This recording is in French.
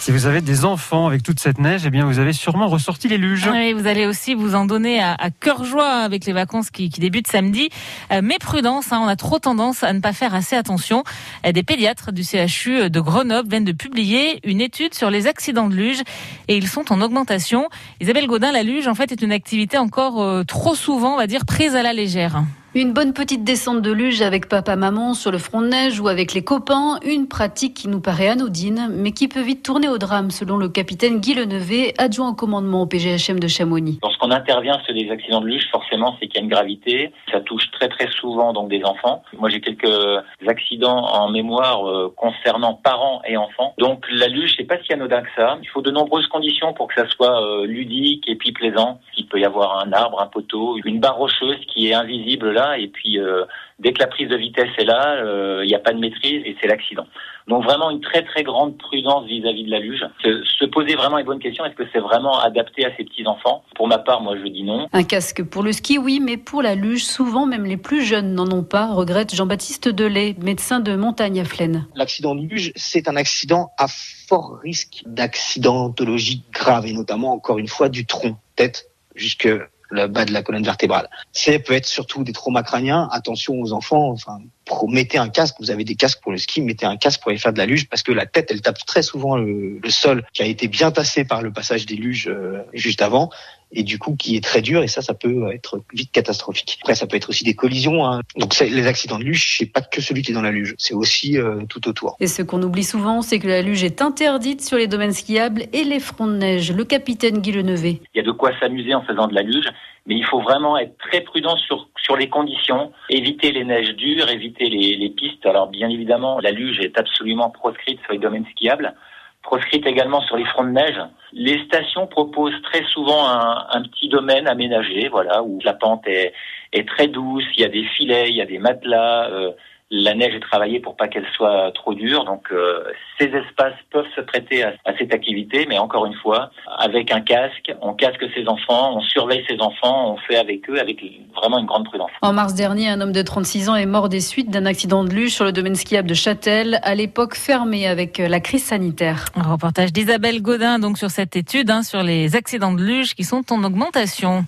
Si vous avez des enfants avec toute cette neige, eh bien vous avez sûrement ressorti les luges. Oui, vous allez aussi vous en donner à, cœur joie avec les vacances qui, débutent samedi. Euh, mais prudence, hein, on a trop tendance à ne pas faire assez attention. Des pédiatres du CHU de Grenoble viennent de publier une étude sur les accidents de luge et ils sont en augmentation. Isabelle Godin, la luge en fait est une activité encore euh, trop souvent, on va dire, prise à la légère. Une bonne petite descente de luge avec papa-maman sur le front de neige ou avec les copains, une pratique qui nous paraît anodine, mais qui peut vite tourner au drame, selon le capitaine Guy Lenevé, adjoint au commandement au PGHM de Chamonix. Lorsqu'on intervient sur des accidents de luge, forcément, c'est qu'il y a une gravité. Ça touche très très souvent donc des enfants. Moi, j'ai quelques accidents en mémoire euh, concernant parents et enfants. Donc la luge, c'est pas si anodin que ça. Il faut de nombreuses conditions pour que ça soit euh, ludique et puis plaisant. Il peut y avoir un arbre, un poteau, une barre rocheuse qui est invisible là et puis euh, dès que la prise de vitesse est là, il n'y a pas de maîtrise et c'est l'accident. Donc vraiment une très très grande prudence vis-à-vis de la luge. Se, poser vraiment une bonne question, est-ce que c'est vraiment adapté à ces petits enfants Pour ma part, moi je dis non. Un casque pour le ski, oui, mais pour la luge, souvent même les plus jeunes n'en ont pas, regrette Jean-Baptiste Delay, médecin de montagne à Flaine. L'accident de luge, c'est un accident à fort risque d'accidentologie grave et notamment encore une fois du tronc, tête jusque le bas de la colonne vertébrale. C'est peut être surtout des traumas crâniens. Attention aux enfants. Enfin, mettez un casque. Vous avez des casques pour le ski, mettez un casque pour aller faire de la luge parce que la tête, elle tape très souvent le, sol qui a été bien tassé par le passage des luges euh, juste avant et du coup qui est très dur et ça ça peut être vite catastrophique. Après ça peut être aussi des collisions. Hein. Donc les accidents de luge, c'est pas que celui qui est dans la luge, c'est aussi euh, tout autour. Et ce qu'on oublie souvent, c'est que la luge est interdite sur les domaines skiables et les fronts de neige. Le capitaine Guy Lenevé. Il y a de quoi s'amuser en faisant de la luge, mais il faut vraiment être très prudent sur sur les conditions, éviter les neiges dures, éviter les, les pistes. Alors bien évidemment, la luge est absolument proscrite sur les domaines skiables proscrite également sur les fronts de neige. Les stations proposent très souvent un, un petit domaine aménagé, voilà, où la pente est, est, très douce, il y a des filets, il y a des matelas, euh, la neige est travaillée pour pas qu'elle soit trop dure. Donc euh, ces espaces peuvent se prêter à, cette activité, mais encore une fois, avec un casque, on casque ses enfants, on surveille ses enfants, on fait avec eux avec vraiment une grande prudence. En mars dernier, un homme de 36 ans est mort des suites d'un accident de luge sur le domaine skiable de Châtel, à l'époque fermé avec la crise sanitaire. Un reportage d'Isabelle Godin donc sur cette étude hein, sur les accidents de luge qui sont en augmentation.